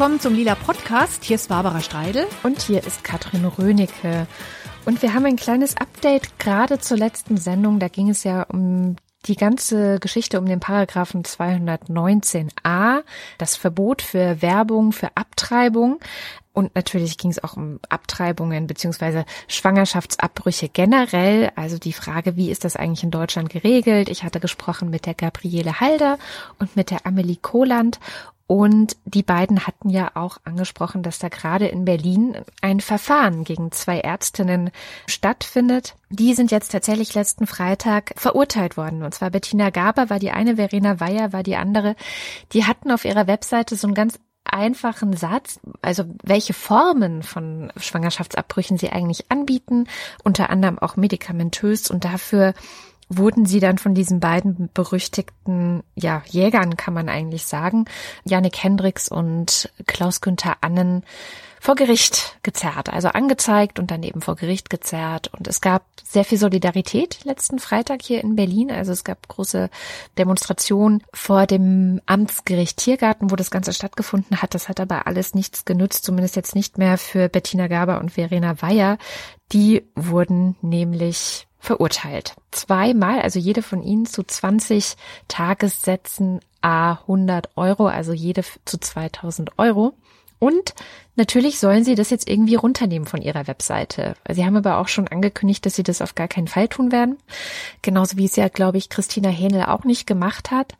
willkommen zum Lila Podcast. Hier ist Barbara Streidel. Und hier ist Katrin Rönecke. Und wir haben ein kleines Update gerade zur letzten Sendung. Da ging es ja um die ganze Geschichte um den Paragraphen 219a, das Verbot für Werbung für Abtreibung. Und natürlich ging es auch um Abtreibungen beziehungsweise Schwangerschaftsabbrüche generell. Also die Frage, wie ist das eigentlich in Deutschland geregelt? Ich hatte gesprochen mit der Gabriele Halder und mit der Amelie Kohland. Und die beiden hatten ja auch angesprochen, dass da gerade in Berlin ein Verfahren gegen zwei Ärztinnen stattfindet. Die sind jetzt tatsächlich letzten Freitag verurteilt worden. Und zwar Bettina Gaber war die eine, Verena Weyer war die andere. Die hatten auf ihrer Webseite so einen ganz einfachen Satz, also welche Formen von Schwangerschaftsabbrüchen sie eigentlich anbieten, unter anderem auch medikamentös und dafür wurden sie dann von diesen beiden berüchtigten ja, Jägern, kann man eigentlich sagen, Janik Hendricks und Klaus Günther Annen, vor Gericht gezerrt, also angezeigt und dann eben vor Gericht gezerrt. Und es gab sehr viel Solidarität letzten Freitag hier in Berlin. Also es gab große Demonstrationen vor dem Amtsgericht Tiergarten, wo das Ganze stattgefunden hat. Das hat aber alles nichts genützt, zumindest jetzt nicht mehr für Bettina Gaber und Verena Weyer. Die wurden nämlich verurteilt. Zweimal, also jede von ihnen zu 20 Tagessätzen a 100 Euro, also jede zu 2000 Euro. Und natürlich sollen sie das jetzt irgendwie runternehmen von ihrer Webseite. Sie haben aber auch schon angekündigt, dass sie das auf gar keinen Fall tun werden. Genauso wie es ja, glaube ich, Christina Hähnel auch nicht gemacht hat.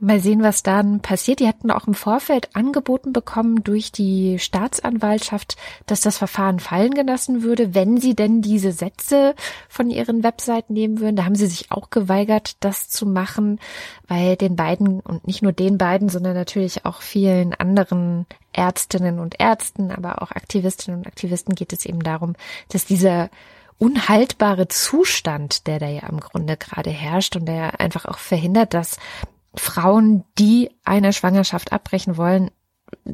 Mal sehen, was dann passiert. Die hatten auch im Vorfeld angeboten bekommen durch die Staatsanwaltschaft, dass das Verfahren fallen gelassen würde, wenn sie denn diese Sätze von ihren Webseiten nehmen würden. Da haben sie sich auch geweigert, das zu machen, weil den beiden und nicht nur den beiden, sondern natürlich auch vielen anderen Ärztinnen und Ärzten, aber auch Aktivistinnen und Aktivisten geht es eben darum, dass dieser unhaltbare Zustand, der da ja im Grunde gerade herrscht und der einfach auch verhindert, dass Frauen, die eine Schwangerschaft abbrechen wollen,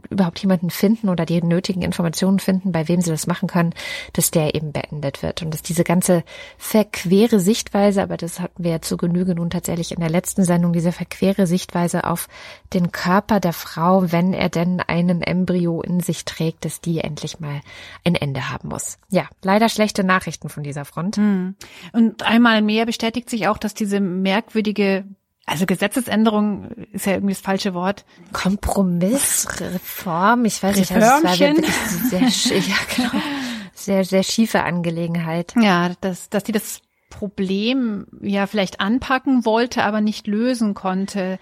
überhaupt jemanden finden oder die nötigen Informationen finden, bei wem sie das machen können, dass der eben beendet wird. Und dass diese ganze verquere Sichtweise, aber das hatten wir ja zu Genüge nun tatsächlich in der letzten Sendung, diese verquere Sichtweise auf den Körper der Frau, wenn er denn einen Embryo in sich trägt, dass die endlich mal ein Ende haben muss. Ja, leider schlechte Nachrichten von dieser Front. Hm. Und einmal mehr bestätigt sich auch, dass diese merkwürdige also Gesetzesänderung ist ja irgendwie das falsche Wort. Kompromiss, Reform, ich weiß nicht, also es war wirklich sehr, ja, genau, sehr, sehr schiefe Angelegenheit. Ja, dass, dass die das Problem ja vielleicht anpacken wollte, aber nicht lösen konnte.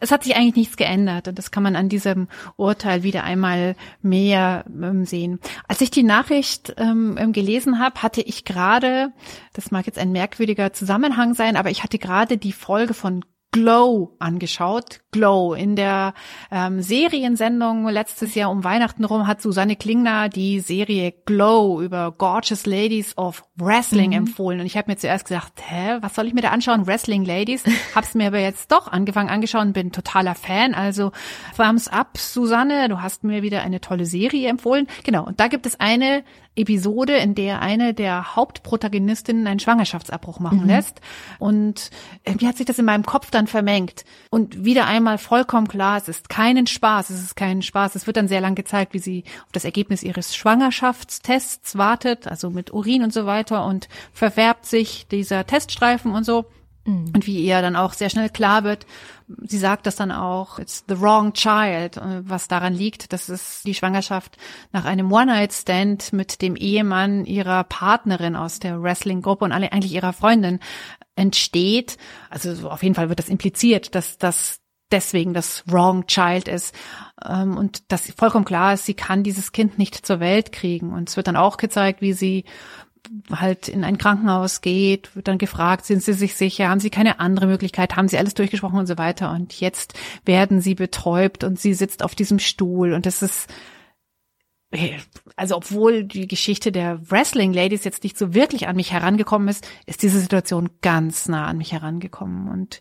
Es hat sich eigentlich nichts geändert und das kann man an diesem Urteil wieder einmal mehr ähm, sehen. Als ich die Nachricht ähm, ähm gelesen habe, hatte ich gerade, das mag jetzt ein merkwürdiger Zusammenhang sein, aber ich hatte gerade die Folge von Glow angeschaut. Glow. In der ähm, Seriensendung letztes Jahr um Weihnachten rum hat Susanne Klingner die Serie Glow über Gorgeous Ladies of Wrestling mhm. empfohlen. Und ich habe mir zuerst gesagt, hä, was soll ich mir da anschauen? Wrestling Ladies. Hab's mir aber jetzt doch angefangen angeschaut bin totaler Fan. Also thumbs up, Susanne. Du hast mir wieder eine tolle Serie empfohlen. Genau. Und da gibt es eine Episode, in der eine der Hauptprotagonistinnen einen Schwangerschaftsabbruch machen mhm. lässt. Und irgendwie hat sich das in meinem Kopf dann vermengt. Und wieder einmal vollkommen klar, es ist keinen Spaß, es ist keinen Spaß. Es wird dann sehr lang gezeigt, wie sie auf das Ergebnis ihres Schwangerschaftstests wartet, also mit Urin und so weiter und verfärbt sich dieser Teststreifen und so. Mhm. Und wie ihr dann auch sehr schnell klar wird, sie sagt das dann auch, it's the wrong child, äh, was daran liegt, dass es die Schwangerschaft nach einem One-Night-Stand mit dem Ehemann ihrer Partnerin aus der Wrestling-Gruppe und eigentlich ihrer Freundin entsteht. Also auf jeden Fall wird das impliziert, dass das deswegen das wrong child ist. Ähm, und dass vollkommen klar ist, sie kann dieses Kind nicht zur Welt kriegen. Und es wird dann auch gezeigt, wie sie halt in ein Krankenhaus geht, wird dann gefragt, sind Sie sich sicher, haben Sie keine andere Möglichkeit, haben Sie alles durchgesprochen und so weiter. Und jetzt werden sie betäubt und sie sitzt auf diesem Stuhl. Und das ist, also obwohl die Geschichte der Wrestling Ladies jetzt nicht so wirklich an mich herangekommen ist, ist diese Situation ganz nah an mich herangekommen. Und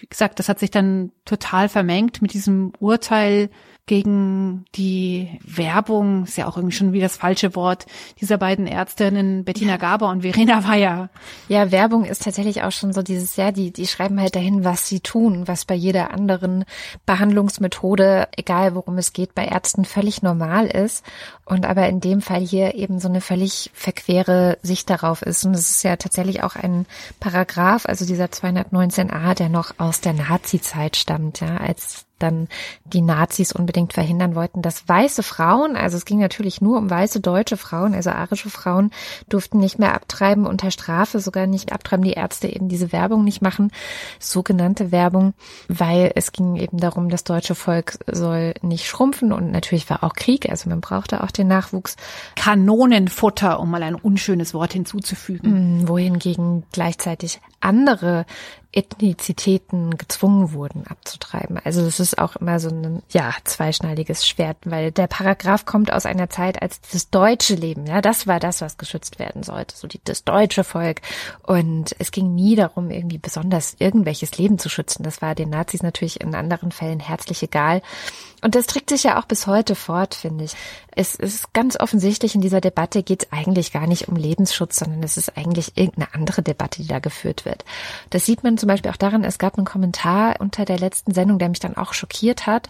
wie gesagt, das hat sich dann total vermengt mit diesem Urteil gegen die Werbung, ist ja auch irgendwie schon wie das falsche Wort, dieser beiden Ärztinnen, Bettina ja. Gaber und Verena Weyer. Ja, Werbung ist tatsächlich auch schon so dieses, ja, die, die schreiben halt dahin, was sie tun, was bei jeder anderen Behandlungsmethode, egal worum es geht, bei Ärzten völlig normal ist. Und aber in dem Fall hier eben so eine völlig verquere Sicht darauf ist. Und es ist ja tatsächlich auch ein Paragraph, also dieser 219a, der noch aus der Nazi-Zeit stammt, ja, als dann die Nazis unbedingt verhindern wollten, dass weiße Frauen, also es ging natürlich nur um weiße deutsche Frauen, also arische Frauen, durften nicht mehr abtreiben unter Strafe, sogar nicht abtreiben, die Ärzte eben diese Werbung nicht machen, sogenannte Werbung, weil es ging eben darum, das deutsche Volk soll nicht schrumpfen und natürlich war auch Krieg, also man brauchte auch den Nachwuchs. Kanonenfutter, um mal ein unschönes Wort hinzuzufügen. Mm, wohingegen gleichzeitig andere Ethnizitäten gezwungen wurden abzutreiben. Also das ist auch immer so ein ja zweischneidiges Schwert, weil der Paragraph kommt aus einer Zeit, als das deutsche Leben, ja, das war das, was geschützt werden sollte, so die, das deutsche Volk. Und es ging nie darum, irgendwie besonders irgendwelches Leben zu schützen. Das war den Nazis natürlich in anderen Fällen herzlich egal. Und das trägt sich ja auch bis heute fort, finde ich. Es ist ganz offensichtlich, in dieser Debatte geht es eigentlich gar nicht um Lebensschutz, sondern es ist eigentlich irgendeine andere Debatte, die da geführt wird. Das sieht man zum Beispiel auch daran, es gab einen Kommentar unter der letzten Sendung, der mich dann auch schockiert hat.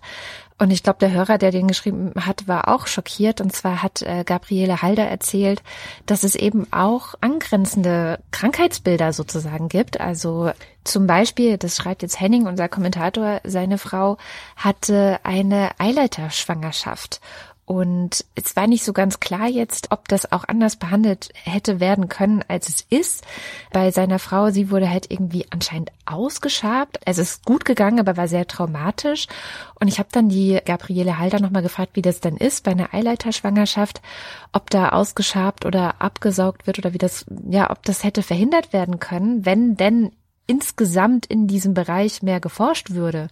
Und ich glaube, der Hörer, der den geschrieben hat, war auch schockiert. Und zwar hat äh, Gabriele Halder erzählt, dass es eben auch angrenzende Krankheitsbilder sozusagen gibt. Also zum Beispiel, das schreibt jetzt Henning, unser Kommentator, seine Frau hatte eine Eileiterschwangerschaft. Und es war nicht so ganz klar jetzt, ob das auch anders behandelt hätte werden können, als es ist. Bei seiner Frau, sie wurde halt irgendwie anscheinend ausgeschabt. Es ist gut gegangen, aber war sehr traumatisch. Und ich habe dann die Gabriele Halder nochmal gefragt, wie das denn ist bei einer Eileiterschwangerschaft, ob da ausgeschabt oder abgesaugt wird oder wie das, ja, ob das hätte verhindert werden können, wenn denn insgesamt in diesem Bereich mehr geforscht würde.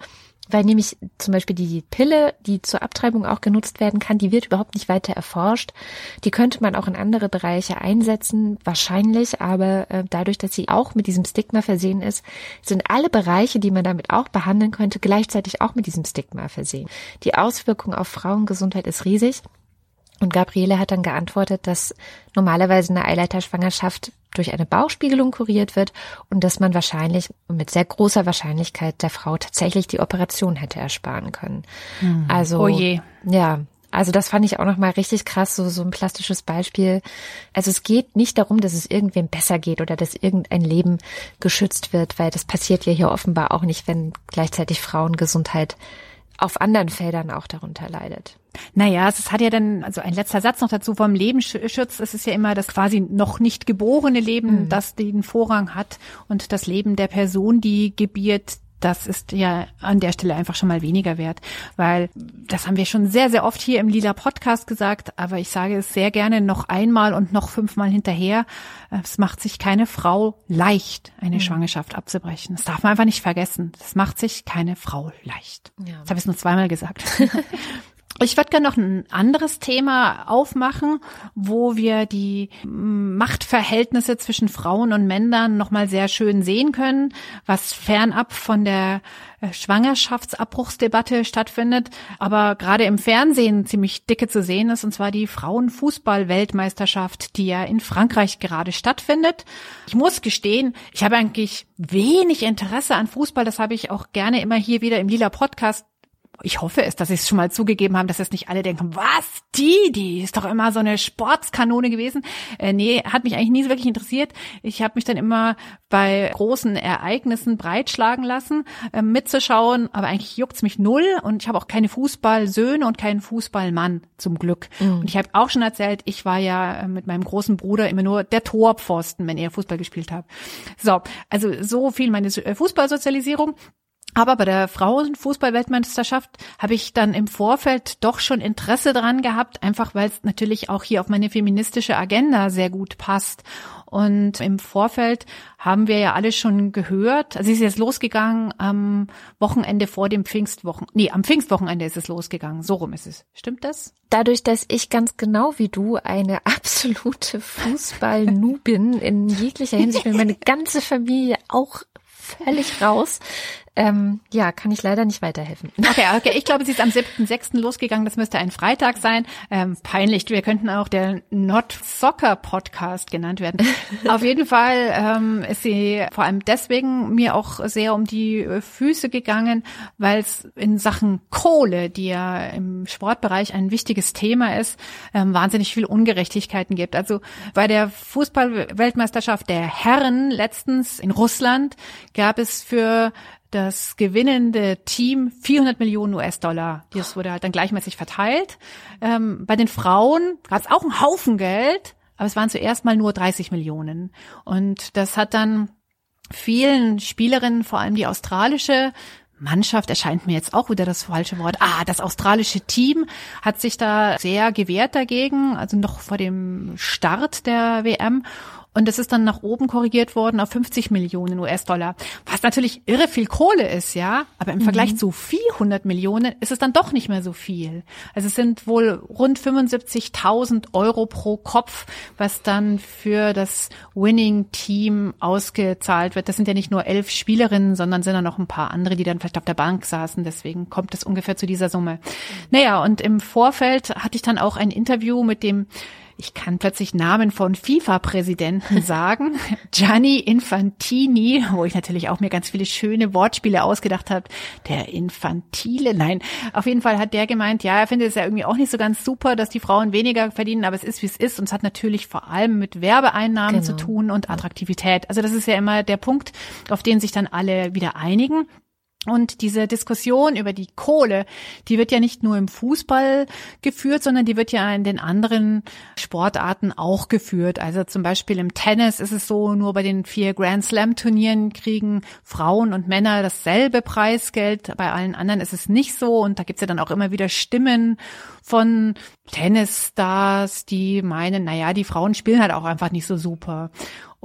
Weil nämlich zum Beispiel die Pille, die zur Abtreibung auch genutzt werden kann, die wird überhaupt nicht weiter erforscht. Die könnte man auch in andere Bereiche einsetzen, wahrscheinlich, aber äh, dadurch, dass sie auch mit diesem Stigma versehen ist, sind alle Bereiche, die man damit auch behandeln könnte, gleichzeitig auch mit diesem Stigma versehen. Die Auswirkung auf Frauengesundheit ist riesig. Und Gabriele hat dann geantwortet, dass normalerweise eine Eileiterschwangerschaft durch eine Bauchspiegelung kuriert wird und dass man wahrscheinlich mit sehr großer Wahrscheinlichkeit der Frau tatsächlich die Operation hätte ersparen können. Hm. Also oh je. ja, also das fand ich auch noch mal richtig krass, so so ein plastisches Beispiel. Also es geht nicht darum, dass es irgendwem besser geht oder dass irgendein Leben geschützt wird, weil das passiert ja hier offenbar auch nicht, wenn gleichzeitig Frauengesundheit auf anderen Feldern auch darunter leidet. Naja, es hat ja dann, also ein letzter Satz noch dazu vom Lebensschutz. Es ist ja immer das quasi noch nicht geborene Leben, mhm. das den Vorrang hat und das Leben der Person, die gebiert, das ist ja an der Stelle einfach schon mal weniger wert, weil das haben wir schon sehr, sehr oft hier im Lila Podcast gesagt, aber ich sage es sehr gerne noch einmal und noch fünfmal hinterher. Es macht sich keine Frau leicht, eine mhm. Schwangerschaft abzubrechen. Das darf man einfach nicht vergessen. Das macht sich keine Frau leicht. Ja. Das habe ich nur zweimal gesagt. Ich würde gerne noch ein anderes Thema aufmachen, wo wir die Machtverhältnisse zwischen Frauen und Männern nochmal sehr schön sehen können, was fernab von der äh, Schwangerschaftsabbruchsdebatte stattfindet, aber gerade im Fernsehen ziemlich dicke zu sehen ist, und zwar die Frauenfußball-Weltmeisterschaft, die ja in Frankreich gerade stattfindet. Ich muss gestehen, ich habe eigentlich wenig Interesse an Fußball, das habe ich auch gerne immer hier wieder im Lila Podcast ich hoffe es, dass sie es schon mal zugegeben haben, dass jetzt nicht alle denken, was, die, die ist doch immer so eine Sportskanone gewesen. Äh, nee, hat mich eigentlich nie so wirklich interessiert. Ich habe mich dann immer bei großen Ereignissen breitschlagen lassen, äh, mitzuschauen, aber eigentlich juckt's mich null und ich habe auch keine Fußballsöhne und keinen Fußballmann zum Glück. Mhm. Und ich habe auch schon erzählt, ich war ja äh, mit meinem großen Bruder immer nur der Torpfosten, wenn er Fußball gespielt hat. So, also so viel meine äh, Fußballsozialisierung. Aber bei der Frauenfußball-Weltmeisterschaft habe ich dann im Vorfeld doch schon Interesse dran gehabt, einfach weil es natürlich auch hier auf meine feministische Agenda sehr gut passt. Und im Vorfeld haben wir ja alle schon gehört, also es ist jetzt losgegangen am Wochenende vor dem Pfingstwochen, nee, am Pfingstwochenende ist es losgegangen, so rum ist es. Stimmt das? Dadurch, dass ich ganz genau wie du eine absolute Fußball-Nu bin, in jeglicher Hinsicht, wenn meine ganze Familie auch völlig raus, ähm, ja, kann ich leider nicht weiterhelfen. Okay, okay. Ich glaube, sie ist am 7.6. losgegangen. Das müsste ein Freitag sein. Ähm, peinlich. Wir könnten auch der Not Soccer Podcast genannt werden. Auf jeden Fall ähm, ist sie vor allem deswegen mir auch sehr um die Füße gegangen, weil es in Sachen Kohle, die ja im Sportbereich ein wichtiges Thema ist, ähm, wahnsinnig viel Ungerechtigkeiten gibt. Also bei der Fußballweltmeisterschaft der Herren letztens in Russland gab es für das gewinnende Team 400 Millionen US-Dollar. Das wurde halt dann gleichmäßig verteilt. Ähm, bei den Frauen gab es auch einen Haufen Geld, aber es waren zuerst mal nur 30 Millionen. Und das hat dann vielen Spielerinnen, vor allem die australische Mannschaft erscheint mir jetzt auch wieder das falsche Wort. Ah, das australische Team hat sich da sehr gewehrt dagegen, also noch vor dem Start der WM. Und es ist dann nach oben korrigiert worden auf 50 Millionen US-Dollar, was natürlich irre viel Kohle ist, ja. Aber im mhm. Vergleich zu 400 Millionen ist es dann doch nicht mehr so viel. Also es sind wohl rund 75.000 Euro pro Kopf, was dann für das Winning-Team ausgezahlt wird. Das sind ja nicht nur elf Spielerinnen, sondern sind da noch ein paar andere, die dann vielleicht auf der Bank saßen. Deswegen kommt es ungefähr zu dieser Summe. Naja, und im Vorfeld hatte ich dann auch ein Interview mit dem ich kann plötzlich Namen von FIFA-Präsidenten sagen. Gianni Infantini, wo ich natürlich auch mir ganz viele schöne Wortspiele ausgedacht habe. Der Infantile, nein. Auf jeden Fall hat der gemeint, ja, er findet es ja irgendwie auch nicht so ganz super, dass die Frauen weniger verdienen, aber es ist, wie es ist. Und es hat natürlich vor allem mit Werbeeinnahmen genau. zu tun und Attraktivität. Also das ist ja immer der Punkt, auf den sich dann alle wieder einigen. Und diese Diskussion über die Kohle, die wird ja nicht nur im Fußball geführt, sondern die wird ja in den anderen Sportarten auch geführt. Also zum Beispiel im Tennis ist es so, nur bei den vier Grand Slam Turnieren kriegen Frauen und Männer dasselbe Preisgeld. Bei allen anderen ist es nicht so. Und da gibt's ja dann auch immer wieder Stimmen von Tennisstars, die meinen, na ja, die Frauen spielen halt auch einfach nicht so super.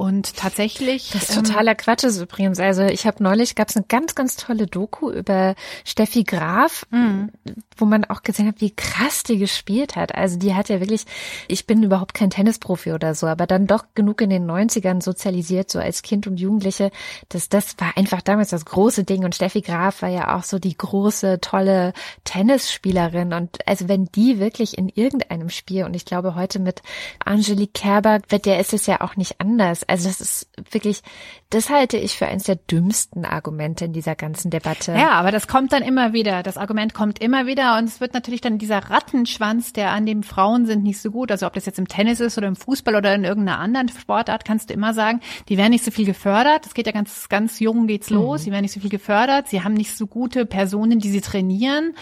Und tatsächlich. Das ist totaler ähm, Quatsch ist übrigens. Also ich habe neulich, gab es eine ganz, ganz tolle Doku über Steffi Graf, mhm. wo man auch gesehen hat, wie krass die gespielt hat. Also die hat ja wirklich, ich bin überhaupt kein Tennisprofi oder so, aber dann doch genug in den 90ern sozialisiert, so als Kind und Jugendliche, dass das war einfach damals das große Ding. Und Steffi Graf war ja auch so die große, tolle Tennisspielerin. Und also wenn die wirklich in irgendeinem Spiel, und ich glaube heute mit Angelique Kerber, wird der ist es ja auch nicht anders also das ist wirklich, das halte ich für eines der dümmsten Argumente in dieser ganzen Debatte. Ja, aber das kommt dann immer wieder. Das Argument kommt immer wieder und es wird natürlich dann dieser Rattenschwanz, der an dem Frauen sind, nicht so gut. Also ob das jetzt im Tennis ist oder im Fußball oder in irgendeiner anderen Sportart, kannst du immer sagen, die werden nicht so viel gefördert. Das geht ja ganz, ganz jung geht's los. Mhm. Sie werden nicht so viel gefördert. Sie haben nicht so gute Personen, die sie trainieren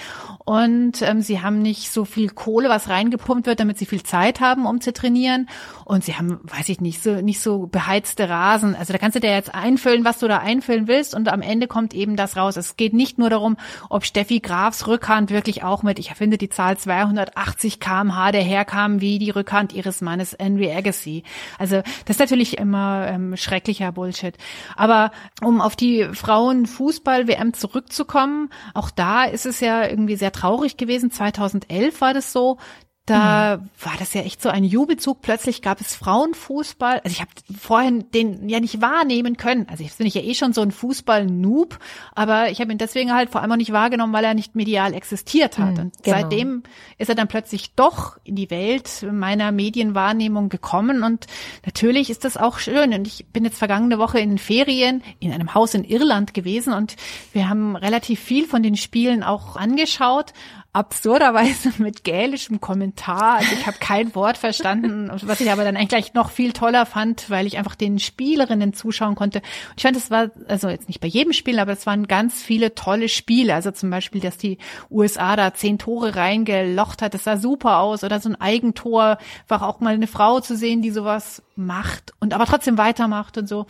und ähm, sie haben nicht so viel Kohle, was reingepumpt wird, damit sie viel Zeit haben, um zu trainieren. Und sie haben, weiß ich nicht, so nicht so beheizte Rasen. Also da kannst du dir jetzt einfüllen, was du da einfüllen willst und am Ende kommt eben das raus. Es geht nicht nur darum, ob Steffi Grafs Rückhand wirklich auch mit, ich erfinde die Zahl 280 kmh daherkam wie die Rückhand ihres Mannes Henry Agassi. Also das ist natürlich immer ähm, schrecklicher Bullshit. Aber um auf die Frauenfußball-WM zurückzukommen, auch da ist es ja irgendwie sehr traurig gewesen. 2011 war das so. Da mhm. war das ja echt so ein Jubelzug. Plötzlich gab es Frauenfußball. Also ich habe vorhin den ja nicht wahrnehmen können. Also ich bin ja eh schon so ein Fußball-Noob, aber ich habe ihn deswegen halt vor allem auch nicht wahrgenommen, weil er nicht medial existiert hat. Mhm, und genau. seitdem ist er dann plötzlich doch in die Welt meiner Medienwahrnehmung gekommen. Und natürlich ist das auch schön. Und ich bin jetzt vergangene Woche in Ferien in einem Haus in Irland gewesen und wir haben relativ viel von den Spielen auch angeschaut absurderweise mit gälischem Kommentar. Also ich habe kein Wort verstanden, was ich aber dann eigentlich noch viel toller fand, weil ich einfach den Spielerinnen zuschauen konnte. Und ich fand, es war, also jetzt nicht bei jedem Spiel, aber es waren ganz viele tolle Spiele. Also zum Beispiel, dass die USA da zehn Tore reingelocht hat, das sah super aus. Oder so ein Eigentor, einfach auch mal eine Frau zu sehen, die sowas macht und aber trotzdem weitermacht und so.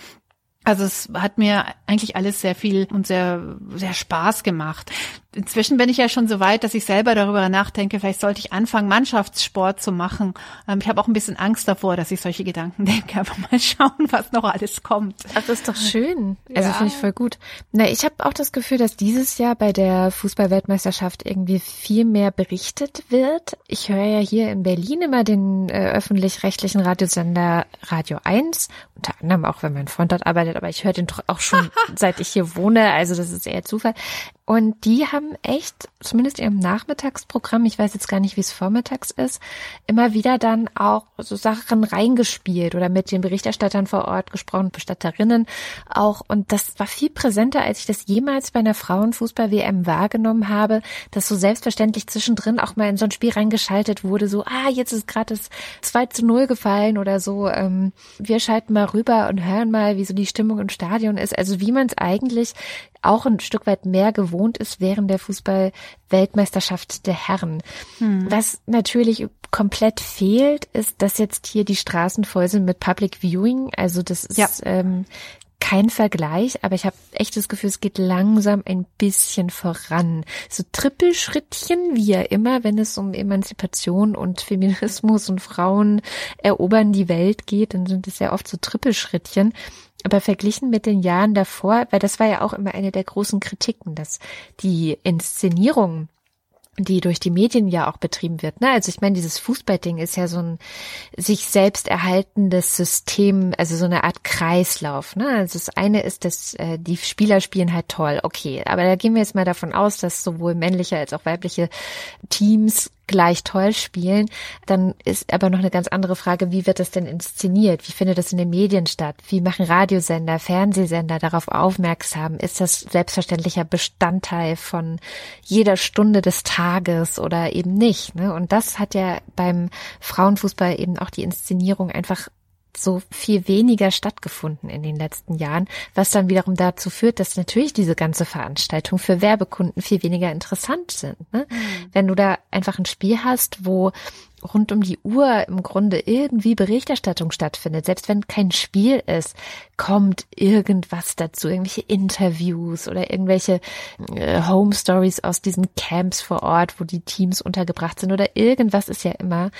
Also es hat mir eigentlich alles sehr viel und sehr, sehr Spaß gemacht. Inzwischen bin ich ja schon so weit, dass ich selber darüber nachdenke, vielleicht sollte ich anfangen, Mannschaftssport zu machen. Ähm, ich habe auch ein bisschen Angst davor, dass ich solche Gedanken denke, aber mal schauen, was noch alles kommt. Ach, das ist doch schön. Also ja. finde ich voll gut. Na, ich habe auch das Gefühl, dass dieses Jahr bei der Fußballweltmeisterschaft irgendwie viel mehr berichtet wird. Ich höre ja hier in Berlin immer den äh, öffentlich-rechtlichen Radiosender Radio 1, unter anderem auch, wenn mein Freund dort arbeitet, aber ich höre den auch schon seit ich hier wohne, also das ist eher Zufall. Und die haben echt, zumindest ihrem Nachmittagsprogramm, ich weiß jetzt gar nicht, wie es vormittags ist, immer wieder dann auch so Sachen reingespielt oder mit den Berichterstattern vor Ort gesprochen, Bestatterinnen auch. Und das war viel präsenter, als ich das jemals bei einer Frauenfußball-WM wahrgenommen habe, dass so selbstverständlich zwischendrin auch mal in so ein Spiel reingeschaltet wurde, so, ah, jetzt ist gerade das 2 zu 0 gefallen oder so, ähm, wir schalten mal rüber und hören mal, wie so die Stimmung im Stadion ist. Also wie man es eigentlich auch ein Stück weit mehr gewohnt ist während der Fußball-Weltmeisterschaft der Herren. Hm. Was natürlich komplett fehlt, ist, dass jetzt hier die Straßen voll sind mit Public Viewing. Also das ist ja. ähm, kein Vergleich, aber ich habe echt das Gefühl, es geht langsam ein bisschen voran. So Trippelschrittchen, wie ja immer, wenn es um Emanzipation und Feminismus und Frauen erobern die Welt geht, dann sind es ja oft so Trippelschrittchen. Aber verglichen mit den Jahren davor, weil das war ja auch immer eine der großen Kritiken, dass die Inszenierung die durch die Medien ja auch betrieben wird. Ne? Also ich meine, dieses Fußballding ist ja so ein sich selbst erhaltendes System, also so eine Art Kreislauf. Ne? Also das eine ist, dass äh, die Spieler spielen halt toll, okay. Aber da gehen wir jetzt mal davon aus, dass sowohl männliche als auch weibliche Teams gleich toll spielen. Dann ist aber noch eine ganz andere Frage, wie wird das denn inszeniert? Wie findet das in den Medien statt? Wie machen Radiosender, Fernsehsender darauf aufmerksam? Ist das selbstverständlicher Bestandteil von jeder Stunde des Tages oder eben nicht? Ne? Und das hat ja beim Frauenfußball eben auch die Inszenierung einfach so viel weniger stattgefunden in den letzten Jahren, was dann wiederum dazu führt, dass natürlich diese ganze Veranstaltung für Werbekunden viel weniger interessant sind. Ne? Mhm. Wenn du da einfach ein Spiel hast, wo rund um die Uhr im Grunde irgendwie Berichterstattung stattfindet. Selbst wenn kein Spiel ist, kommt irgendwas dazu, irgendwelche Interviews oder irgendwelche äh, Home Stories aus diesen Camps vor Ort, wo die Teams untergebracht sind oder irgendwas ist ja immer,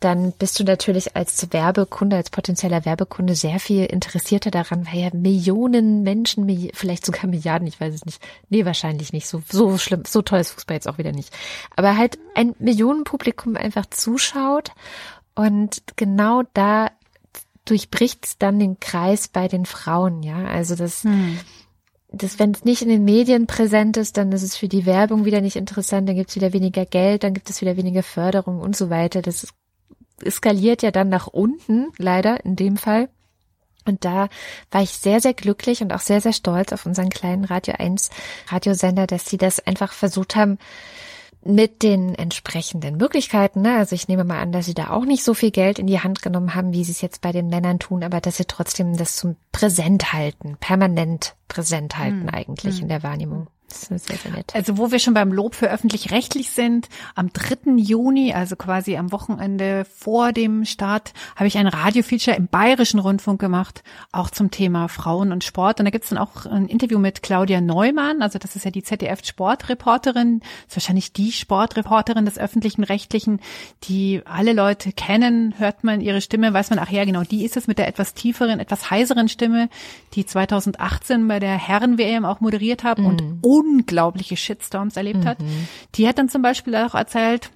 dann bist du natürlich als Werbekunde, als potenzieller Werbekunde sehr viel interessierter daran, weil ja Millionen Menschen, vielleicht sogar Milliarden, ich weiß es nicht, nee, wahrscheinlich nicht, so, so schlimm, so toll ist Fußball jetzt auch wieder nicht, aber halt ein Millionenpublikum einfach zuschaut. Und genau da durchbricht es dann den Kreis bei den Frauen, ja. Also das, hm. das wenn es nicht in den Medien präsent ist, dann ist es für die Werbung wieder nicht interessant, dann gibt es wieder weniger Geld, dann gibt es wieder weniger Förderung und so weiter. Das eskaliert ja dann nach unten, leider in dem Fall. Und da war ich sehr, sehr glücklich und auch sehr, sehr stolz auf unseren kleinen Radio 1 Radiosender, dass sie das einfach versucht haben, mit den entsprechenden Möglichkeiten. Ne? Also ich nehme mal an, dass sie da auch nicht so viel Geld in die Hand genommen haben, wie sie es jetzt bei den Männern tun, aber dass sie trotzdem das zum Präsent halten, permanent präsent halten hm. eigentlich hm. in der Wahrnehmung. Sehr, sehr nett. Also wo wir schon beim Lob für öffentlich-rechtlich sind, am 3. Juni, also quasi am Wochenende vor dem Start, habe ich ein Radiofeature im Bayerischen Rundfunk gemacht, auch zum Thema Frauen und Sport. Und da gibt's dann auch ein Interview mit Claudia Neumann, also das ist ja die ZDF-Sportreporterin, ist wahrscheinlich die Sportreporterin des öffentlichen Rechtlichen, die alle Leute kennen, hört man ihre Stimme, weiß man, ach ja, genau, die ist es mit der etwas tieferen, etwas heiseren Stimme, die 2018 bei der Herren-WM auch moderiert haben mhm. und unglaubliche Shitstorms erlebt mhm. hat. Die hat dann zum Beispiel auch erzählt,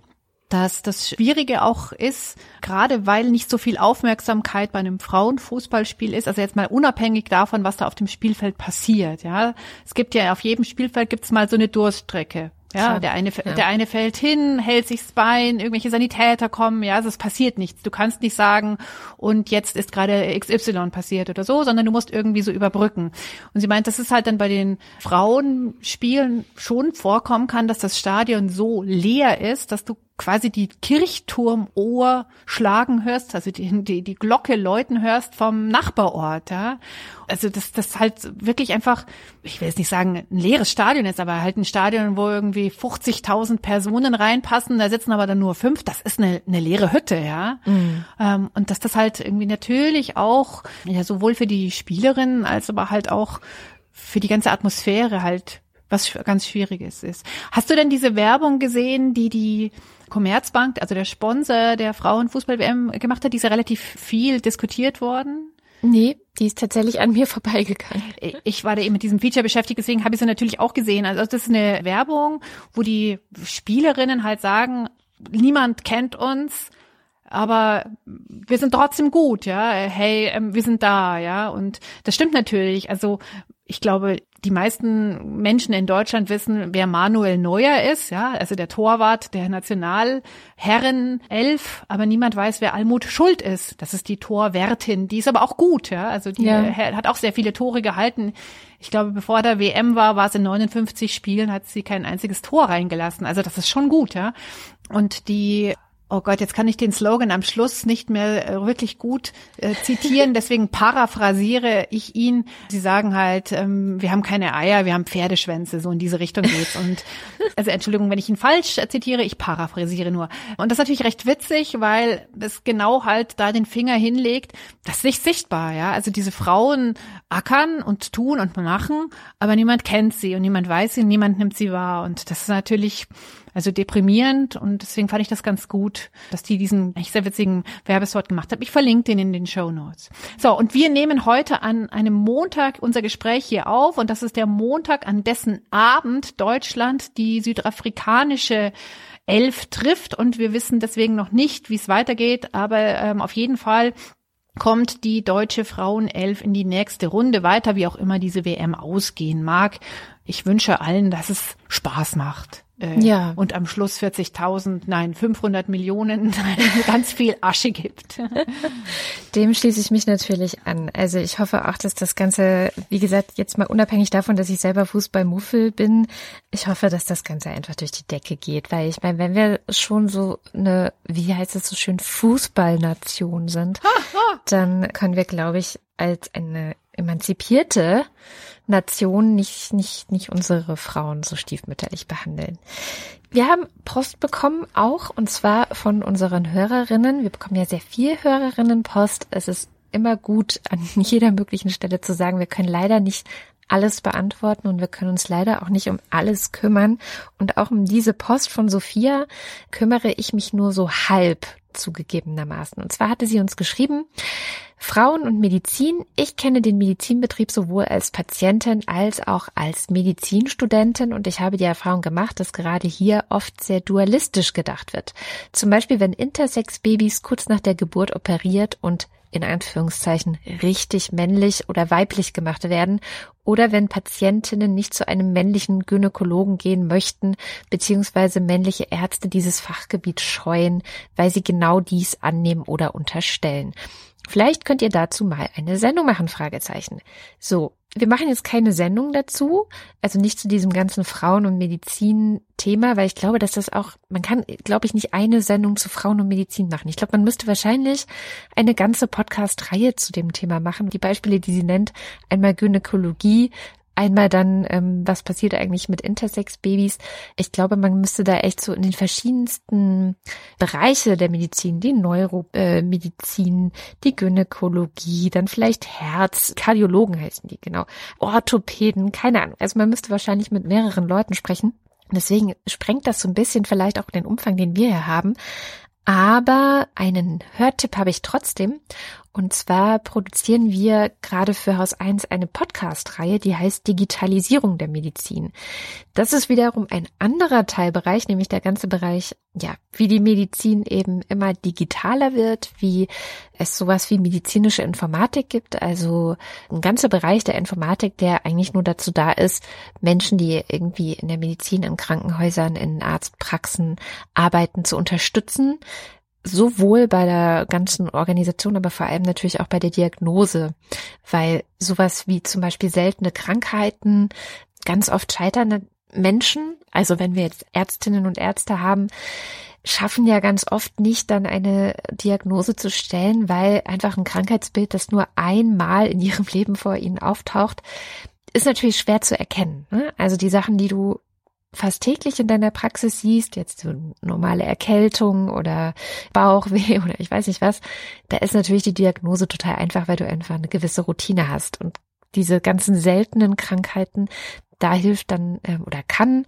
dass das Schwierige auch ist, gerade weil nicht so viel Aufmerksamkeit bei einem Frauenfußballspiel ist, also jetzt mal unabhängig davon, was da auf dem Spielfeld passiert, ja. Es gibt ja auf jedem Spielfeld gibt's mal so eine Durststrecke. Ja, der eine, ja. der eine fällt hin, hält sich's Bein, irgendwelche Sanitäter kommen, ja, also es passiert nichts. Du kannst nicht sagen, und jetzt ist gerade XY passiert oder so, sondern du musst irgendwie so überbrücken. Und sie meint, dass es halt dann bei den Frauenspielen schon vorkommen kann, dass das Stadion so leer ist, dass du quasi die Kirchturmohr schlagen hörst, also die, die, die Glocke läuten hörst vom Nachbarort, ja. Also das, das halt wirklich einfach, ich will jetzt nicht sagen, ein leeres Stadion ist, aber halt ein Stadion, wo irgendwie 50.000 Personen reinpassen, da sitzen aber dann nur fünf, das ist eine, eine leere Hütte, ja. Mhm. Ähm, und dass das halt irgendwie natürlich auch, ja, sowohl für die Spielerinnen als aber halt auch für die ganze Atmosphäre halt was ganz Schwieriges ist. Hast du denn diese Werbung gesehen, die die Commerzbank, also der Sponsor der Frauenfußball-WM gemacht hat, die ist ja relativ viel diskutiert worden? Nee, die ist tatsächlich an mir vorbeigegangen. Ich war da eben mit diesem Feature beschäftigt, deswegen habe ich sie natürlich auch gesehen. Also das ist eine Werbung, wo die Spielerinnen halt sagen, niemand kennt uns, aber wir sind trotzdem gut, ja. Hey, ähm, wir sind da, ja. Und das stimmt natürlich. Also ich glaube, die meisten Menschen in Deutschland wissen, wer Manuel Neuer ist, ja, also der Torwart der Nationalherren elf, aber niemand weiß, wer Almut Schuld ist. Das ist die Torwärtin, die ist aber auch gut, ja, also die ja. hat auch sehr viele Tore gehalten. Ich glaube, bevor der WM war, war es in 59 Spielen, hat sie kein einziges Tor reingelassen. Also das ist schon gut, ja. Und die oh Gott, jetzt kann ich den Slogan am Schluss nicht mehr äh, wirklich gut äh, zitieren, deswegen paraphrasiere ich ihn. Sie sagen halt, ähm, wir haben keine Eier, wir haben Pferdeschwänze, so in diese Richtung geht's. Und also Entschuldigung, wenn ich ihn falsch zitiere, ich paraphrasiere nur. Und das ist natürlich recht witzig, weil es genau halt da den Finger hinlegt, das ist nicht sichtbar, ja. Also diese Frauen ackern und tun und machen, aber niemand kennt sie und niemand weiß sie und niemand nimmt sie wahr. Und das ist natürlich also deprimierend und deswegen fand ich das ganz gut, dass die diesen echt sehr witzigen Werbespot gemacht haben. Ich verlinke den in den Show Notes. So, und wir nehmen heute an einem Montag unser Gespräch hier auf und das ist der Montag, an dessen Abend Deutschland die südafrikanische Elf trifft und wir wissen deswegen noch nicht, wie es weitergeht, aber ähm, auf jeden Fall kommt die deutsche Frauenelf in die nächste Runde weiter, wie auch immer diese WM ausgehen mag. Ich wünsche allen, dass es Spaß macht. Äh, ja. und am Schluss 40.000, nein, 500 Millionen, ganz viel Asche gibt. Dem schließe ich mich natürlich an. Also ich hoffe auch, dass das Ganze, wie gesagt, jetzt mal unabhängig davon, dass ich selber Fußballmuffel bin, ich hoffe, dass das Ganze einfach durch die Decke geht, weil ich meine, wenn wir schon so eine, wie heißt es so schön, Fußballnation sind, dann können wir, glaube ich, als eine emanzipierte Nation nicht, nicht, nicht unsere Frauen so stiefmütterlich behandeln. Wir haben Post bekommen auch, und zwar von unseren Hörerinnen. Wir bekommen ja sehr viel Hörerinnenpost. Es ist immer gut, an jeder möglichen Stelle zu sagen, wir können leider nicht alles beantworten und wir können uns leider auch nicht um alles kümmern. Und auch um diese Post von Sophia kümmere ich mich nur so halb zugegebenermaßen. Und zwar hatte sie uns geschrieben, Frauen und Medizin. Ich kenne den Medizinbetrieb sowohl als Patientin als auch als Medizinstudentin und ich habe die Erfahrung gemacht, dass gerade hier oft sehr dualistisch gedacht wird. Zum Beispiel, wenn Intersex-Babys kurz nach der Geburt operiert und in Anführungszeichen richtig männlich oder weiblich gemacht werden oder wenn Patientinnen nicht zu einem männlichen Gynäkologen gehen möchten, beziehungsweise männliche Ärzte dieses Fachgebiet scheuen, weil sie genau dies annehmen oder unterstellen. Vielleicht könnt ihr dazu mal eine Sendung machen, Fragezeichen. So, wir machen jetzt keine Sendung dazu, also nicht zu diesem ganzen Frauen- und Medizin-Thema, weil ich glaube, dass das auch, man kann, glaube ich, nicht eine Sendung zu Frauen und Medizin machen. Ich glaube, man müsste wahrscheinlich eine ganze Podcast-Reihe zu dem Thema machen. Die Beispiele, die sie nennt, einmal Gynäkologie, Einmal dann, ähm, was passiert eigentlich mit Intersex-Babys? Ich glaube, man müsste da echt so in den verschiedensten Bereiche der Medizin, die Neuromedizin, äh, die Gynäkologie, dann vielleicht Herz, Kardiologen heißen die, genau, Orthopäden, keine Ahnung. Also man müsste wahrscheinlich mit mehreren Leuten sprechen. Deswegen sprengt das so ein bisschen vielleicht auch den Umfang, den wir hier haben. Aber einen Hörtipp habe ich trotzdem. Und zwar produzieren wir gerade für Haus 1 eine Podcast-Reihe, die heißt Digitalisierung der Medizin. Das ist wiederum ein anderer Teilbereich, nämlich der ganze Bereich, ja, wie die Medizin eben immer digitaler wird, wie es sowas wie medizinische Informatik gibt, also ein ganzer Bereich der Informatik, der eigentlich nur dazu da ist, Menschen, die irgendwie in der Medizin, in Krankenhäusern, in Arztpraxen arbeiten, zu unterstützen, sowohl bei der ganzen Organisation, aber vor allem natürlich auch bei der Diagnose, weil sowas wie zum Beispiel seltene Krankheiten ganz oft scheiternde Menschen, also wenn wir jetzt Ärztinnen und Ärzte haben, schaffen ja ganz oft nicht dann eine Diagnose zu stellen, weil einfach ein Krankheitsbild, das nur einmal in ihrem Leben vor ihnen auftaucht, ist natürlich schwer zu erkennen. Ne? Also die Sachen, die du fast täglich in deiner Praxis siehst, jetzt so normale Erkältung oder Bauchweh oder ich weiß nicht was, da ist natürlich die Diagnose total einfach, weil du einfach eine gewisse Routine hast. Und diese ganzen seltenen Krankheiten, da hilft dann äh, oder kann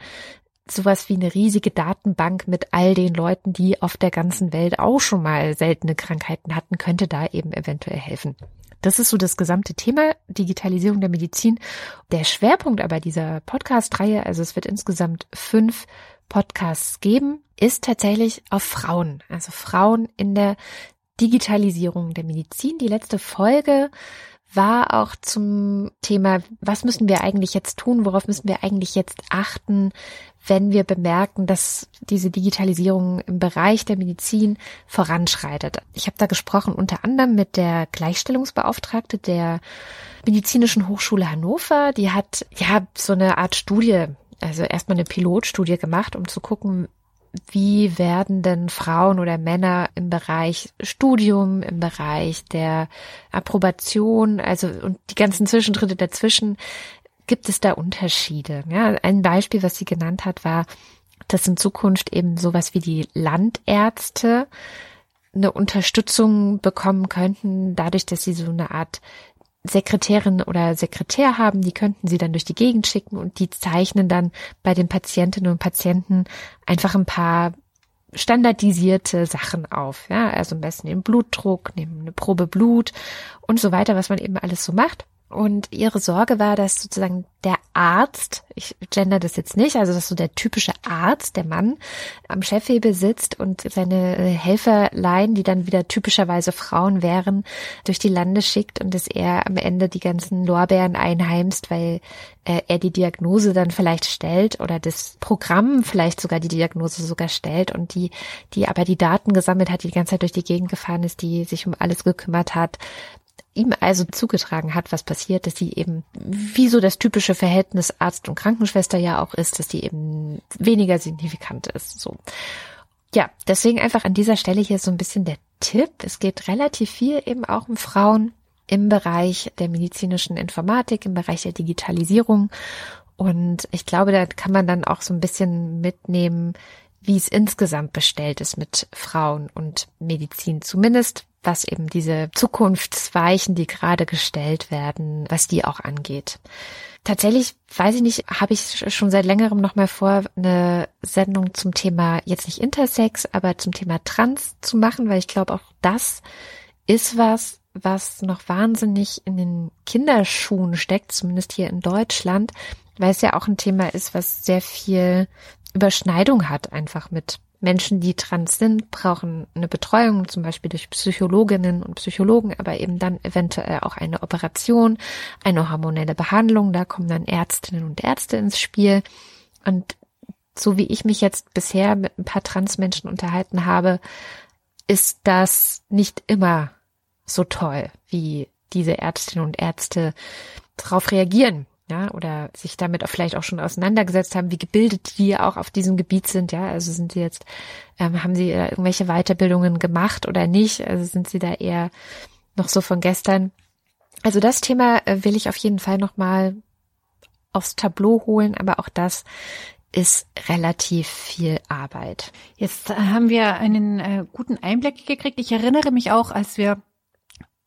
sowas wie eine riesige Datenbank mit all den Leuten, die auf der ganzen Welt auch schon mal seltene Krankheiten hatten, könnte da eben eventuell helfen. Das ist so das gesamte Thema Digitalisierung der Medizin. Der Schwerpunkt aber dieser Podcast-Reihe, also es wird insgesamt fünf Podcasts geben, ist tatsächlich auf Frauen, also Frauen in der Digitalisierung der Medizin. Die letzte Folge war auch zum Thema, was müssen wir eigentlich jetzt tun, worauf müssen wir eigentlich jetzt achten, wenn wir bemerken, dass diese Digitalisierung im Bereich der Medizin voranschreitet. Ich habe da gesprochen unter anderem mit der Gleichstellungsbeauftragte der Medizinischen Hochschule Hannover. Die hat ja so eine Art Studie, also erstmal eine Pilotstudie gemacht, um zu gucken, wie werden denn Frauen oder Männer im Bereich Studium, im Bereich der Approbation, also und die ganzen Zwischentritte dazwischen, gibt es da Unterschiede? Ja, ein Beispiel, was sie genannt hat, war, dass in Zukunft eben sowas wie die Landärzte eine Unterstützung bekommen könnten, dadurch, dass sie so eine Art Sekretärin oder Sekretär haben, die könnten sie dann durch die Gegend schicken und die zeichnen dann bei den Patientinnen und Patienten einfach ein paar standardisierte Sachen auf. Ja, also am besten den Blutdruck, nehmen eine Probe Blut und so weiter, was man eben alles so macht. Und ihre Sorge war, dass sozusagen der Arzt, ich gender das jetzt nicht, also dass so der typische Arzt, der Mann, am Chefhebel sitzt und seine Helferlein, die dann wieder typischerweise Frauen wären, durch die Lande schickt und dass er am Ende die ganzen Lorbeeren einheimst, weil äh, er die Diagnose dann vielleicht stellt oder das Programm vielleicht sogar die Diagnose sogar stellt und die, die aber die Daten gesammelt hat, die die ganze Zeit durch die Gegend gefahren ist, die sich um alles gekümmert hat, ihm also zugetragen hat, was passiert, dass die eben, wie so das typische Verhältnis Arzt und Krankenschwester ja auch ist, dass die eben weniger signifikant ist, so. Ja, deswegen einfach an dieser Stelle hier so ein bisschen der Tipp. Es geht relativ viel eben auch um Frauen im Bereich der medizinischen Informatik, im Bereich der Digitalisierung. Und ich glaube, da kann man dann auch so ein bisschen mitnehmen, wie es insgesamt bestellt ist mit Frauen und Medizin. Zumindest was eben diese Zukunftsweichen, die gerade gestellt werden, was die auch angeht. Tatsächlich, weiß ich nicht, habe ich schon seit längerem noch mal vor, eine Sendung zum Thema, jetzt nicht Intersex, aber zum Thema Trans zu machen, weil ich glaube, auch das ist was, was noch wahnsinnig in den Kinderschuhen steckt, zumindest hier in Deutschland, weil es ja auch ein Thema ist, was sehr viel Überschneidung hat einfach mit Menschen, die trans sind, brauchen eine Betreuung, zum Beispiel durch Psychologinnen und Psychologen, aber eben dann eventuell auch eine Operation, eine hormonelle Behandlung. Da kommen dann Ärztinnen und Ärzte ins Spiel. Und so wie ich mich jetzt bisher mit ein paar Transmenschen unterhalten habe, ist das nicht immer so toll, wie diese Ärztinnen und Ärzte darauf reagieren ja, oder sich damit auch vielleicht auch schon auseinandergesetzt haben, wie gebildet die auch auf diesem Gebiet sind, ja, also sind sie jetzt, ähm, haben sie irgendwelche Weiterbildungen gemacht oder nicht, also sind sie da eher noch so von gestern. Also das Thema äh, will ich auf jeden Fall nochmal aufs Tableau holen, aber auch das ist relativ viel Arbeit. Jetzt äh, haben wir einen äh, guten Einblick gekriegt. Ich erinnere mich auch, als wir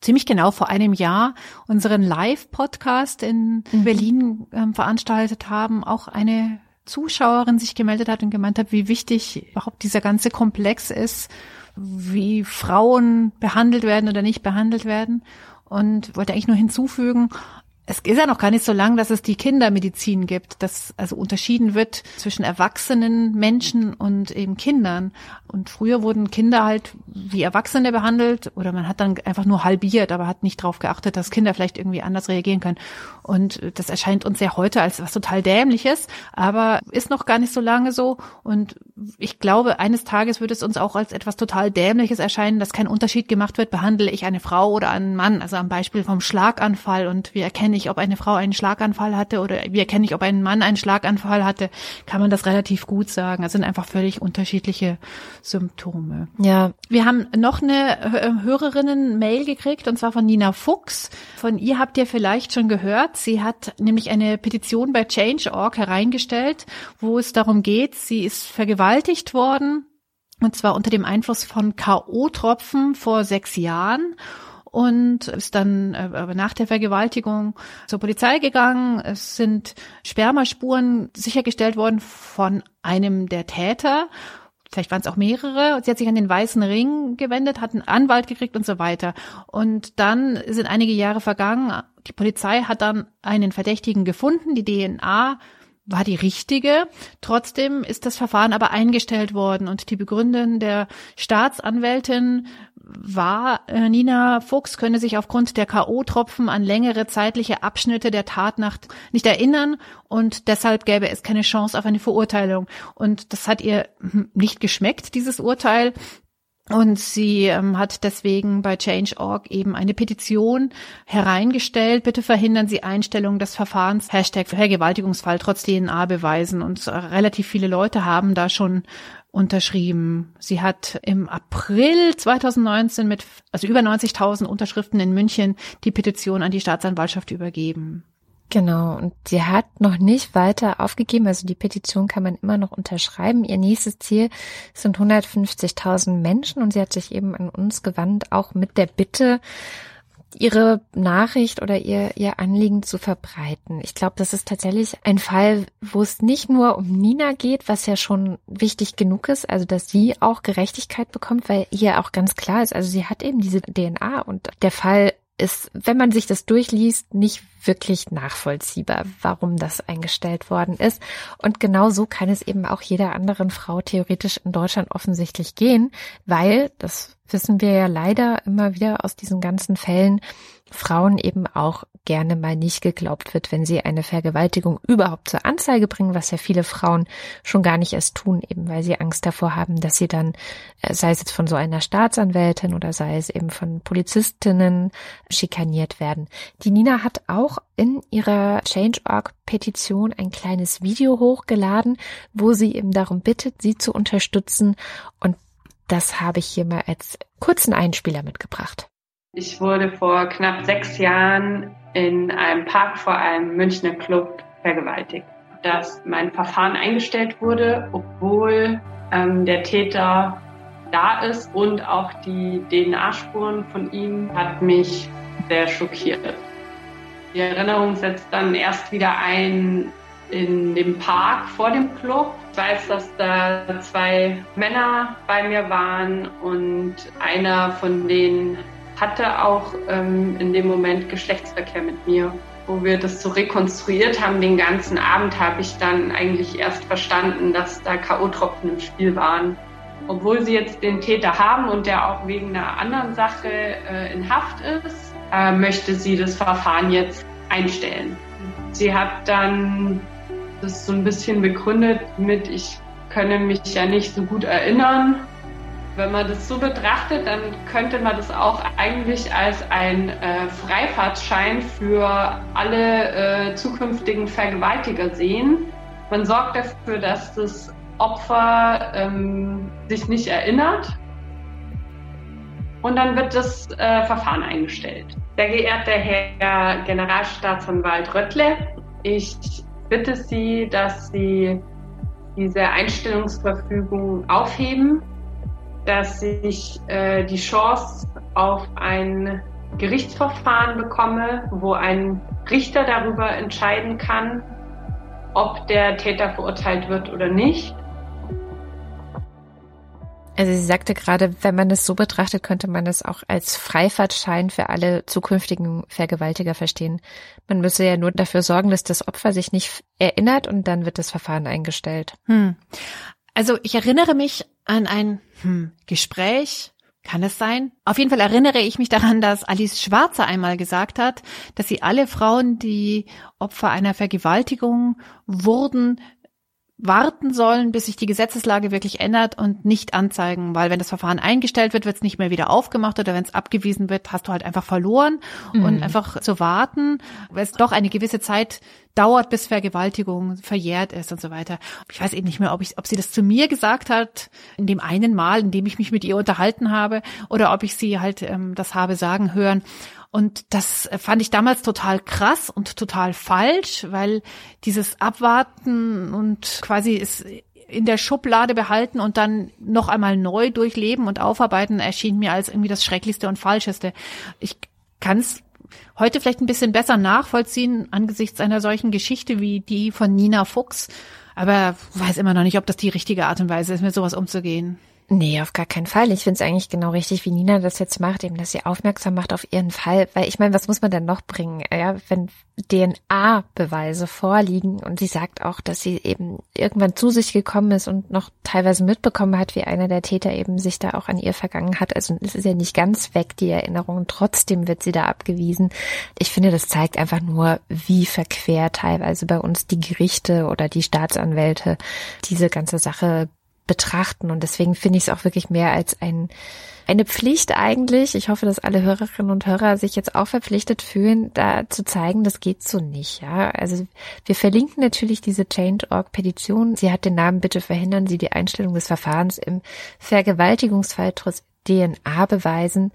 ziemlich genau vor einem Jahr unseren Live-Podcast in mhm. Berlin ähm, veranstaltet haben, auch eine Zuschauerin sich gemeldet hat und gemeint hat, wie wichtig überhaupt dieser ganze Komplex ist, wie Frauen behandelt werden oder nicht behandelt werden. Und wollte eigentlich nur hinzufügen, es ist ja noch gar nicht so lang, dass es die Kindermedizin gibt, dass also unterschieden wird zwischen erwachsenen Menschen und eben Kindern. Und früher wurden Kinder halt wie Erwachsene behandelt oder man hat dann einfach nur halbiert, aber hat nicht darauf geachtet, dass Kinder vielleicht irgendwie anders reagieren können. Und das erscheint uns ja heute als was total dämliches, aber ist noch gar nicht so lange so. Und ich glaube, eines Tages wird es uns auch als etwas total dämliches erscheinen, dass kein Unterschied gemacht wird, behandle ich eine Frau oder einen Mann. Also am Beispiel vom Schlaganfall und wie erkenne ich, ob eine Frau einen Schlaganfall hatte oder wie erkenne ich, ob ein Mann einen Schlaganfall hatte, kann man das relativ gut sagen. Das sind einfach völlig unterschiedliche Symptome. Ja. Wir haben noch eine Hörerinnen-Mail gekriegt und zwar von Nina Fuchs. Von ihr habt ihr vielleicht schon gehört. Sie hat nämlich eine Petition bei Change.org hereingestellt, wo es darum geht, sie ist vergewaltigt worden und zwar unter dem Einfluss von K.O.-Tropfen vor sechs Jahren und ist dann äh, nach der Vergewaltigung zur Polizei gegangen. Es sind Spermaspuren sichergestellt worden von einem der Täter vielleicht waren es auch mehrere. Sie hat sich an den Weißen Ring gewendet, hat einen Anwalt gekriegt und so weiter. Und dann sind einige Jahre vergangen. Die Polizei hat dann einen Verdächtigen gefunden. Die DNA war die richtige. Trotzdem ist das Verfahren aber eingestellt worden und die Begründung der Staatsanwältin war, äh, Nina Fuchs könne sich aufgrund der K.O.-Tropfen an längere zeitliche Abschnitte der Tatnacht nicht erinnern und deshalb gäbe es keine Chance auf eine Verurteilung. Und das hat ihr nicht geschmeckt, dieses Urteil. Und sie ähm, hat deswegen bei Change.org eben eine Petition hereingestellt. Bitte verhindern Sie Einstellung des Verfahrens. Hashtag Vergewaltigungsfall trotz DNA beweisen. Und äh, relativ viele Leute haben da schon unterschrieben. Sie hat im April 2019 mit, also über 90.000 Unterschriften in München die Petition an die Staatsanwaltschaft übergeben. Genau, und sie hat noch nicht weiter aufgegeben, also die Petition kann man immer noch unterschreiben. Ihr nächstes Ziel sind 150.000 Menschen und sie hat sich eben an uns gewandt, auch mit der Bitte, ihre Nachricht oder ihr, ihr Anliegen zu verbreiten. Ich glaube, das ist tatsächlich ein Fall, wo es nicht nur um Nina geht, was ja schon wichtig genug ist, also dass sie auch Gerechtigkeit bekommt, weil hier auch ganz klar ist, also sie hat eben diese DNA und der Fall ist, wenn man sich das durchliest, nicht wirklich nachvollziehbar, warum das eingestellt worden ist. Und genau so kann es eben auch jeder anderen Frau theoretisch in Deutschland offensichtlich gehen, weil, das wissen wir ja leider immer wieder aus diesen ganzen Fällen, Frauen eben auch gerne mal nicht geglaubt wird, wenn sie eine Vergewaltigung überhaupt zur Anzeige bringen, was ja viele Frauen schon gar nicht erst tun, eben weil sie Angst davor haben, dass sie dann, äh, sei es jetzt von so einer Staatsanwältin oder sei es eben von Polizistinnen, schikaniert werden. Die Nina hat auch in ihrer Change.org-Petition ein kleines Video hochgeladen, wo sie eben darum bittet, sie zu unterstützen und das habe ich hier mal als kurzen Einspieler mitgebracht. Ich wurde vor knapp sechs Jahren in einem Park vor einem Münchner Club vergewaltigt. Dass mein Verfahren eingestellt wurde, obwohl ähm, der Täter da ist und auch die DNA-Spuren von ihm hat mich sehr schockiert. Die Erinnerung setzt dann erst wieder ein in dem Park vor dem Club. Weiß, dass da zwei Männer bei mir waren und einer von denen hatte auch ähm, in dem Moment Geschlechtsverkehr mit mir. Wo wir das so rekonstruiert haben, den ganzen Abend, habe ich dann eigentlich erst verstanden, dass da K.O.-Tropfen im Spiel waren. Obwohl sie jetzt den Täter haben und der auch wegen einer anderen Sache äh, in Haft ist, äh, möchte sie das Verfahren jetzt einstellen. Sie hat dann das so ein bisschen begründet mit, ich könne mich ja nicht so gut erinnern wenn man das so betrachtet, dann könnte man das auch eigentlich als ein äh, Freifahrtschein für alle äh, zukünftigen Vergewaltiger sehen. Man sorgt dafür, dass das Opfer ähm, sich nicht erinnert und dann wird das äh, Verfahren eingestellt. Sehr geehrter Herr Generalstaatsanwalt Röttle, ich bitte Sie, dass Sie diese Einstellungsverfügung aufheben dass ich äh, die Chance auf ein Gerichtsverfahren bekomme, wo ein Richter darüber entscheiden kann, ob der Täter verurteilt wird oder nicht. Also sie sagte gerade, wenn man es so betrachtet, könnte man es auch als Freifahrtschein für alle zukünftigen Vergewaltiger verstehen. Man müsse ja nur dafür sorgen, dass das Opfer sich nicht erinnert und dann wird das Verfahren eingestellt. Hm. Also ich erinnere mich an ein hm, Gespräch, kann es sein? Auf jeden Fall erinnere ich mich daran, dass Alice Schwarzer einmal gesagt hat, dass sie alle Frauen, die Opfer einer Vergewaltigung wurden, warten sollen, bis sich die Gesetzeslage wirklich ändert und nicht anzeigen, weil wenn das Verfahren eingestellt wird, wird es nicht mehr wieder aufgemacht oder wenn es abgewiesen wird, hast du halt einfach verloren mhm. und einfach zu warten, weil es doch eine gewisse Zeit dauert, bis Vergewaltigung verjährt ist und so weiter. Ich weiß eben nicht mehr, ob ich, ob sie das zu mir gesagt hat, in dem einen Mal, in dem ich mich mit ihr unterhalten habe, oder ob ich sie halt ähm, das habe sagen hören. Und das fand ich damals total krass und total falsch, weil dieses Abwarten und quasi es in der Schublade behalten und dann noch einmal neu durchleben und aufarbeiten erschien mir als irgendwie das Schrecklichste und Falscheste. Ich kann es heute vielleicht ein bisschen besser nachvollziehen angesichts einer solchen Geschichte wie die von Nina Fuchs. Aber weiß immer noch nicht, ob das die richtige Art und Weise ist, mit sowas umzugehen. Nee, auf gar keinen Fall. Ich finde es eigentlich genau richtig, wie Nina das jetzt macht, eben, dass sie aufmerksam macht auf ihren Fall. Weil ich meine, was muss man denn noch bringen, ja, wenn DNA-Beweise vorliegen und sie sagt auch, dass sie eben irgendwann zu sich gekommen ist und noch teilweise mitbekommen hat, wie einer der Täter eben sich da auch an ihr vergangen hat. Also es ist ja nicht ganz weg, die Erinnerung. Trotzdem wird sie da abgewiesen. Ich finde, das zeigt einfach nur, wie verquer teilweise bei uns die Gerichte oder die Staatsanwälte diese ganze Sache betrachten. Und deswegen finde ich es auch wirklich mehr als ein, eine Pflicht eigentlich. Ich hoffe, dass alle Hörerinnen und Hörer sich jetzt auch verpflichtet fühlen, da zu zeigen, das geht so nicht. Ja, also wir verlinken natürlich diese Change.org Petition. Sie hat den Namen Bitte verhindern Sie die Einstellung des Verfahrens im Vergewaltigungsfall trotz DNA beweisen.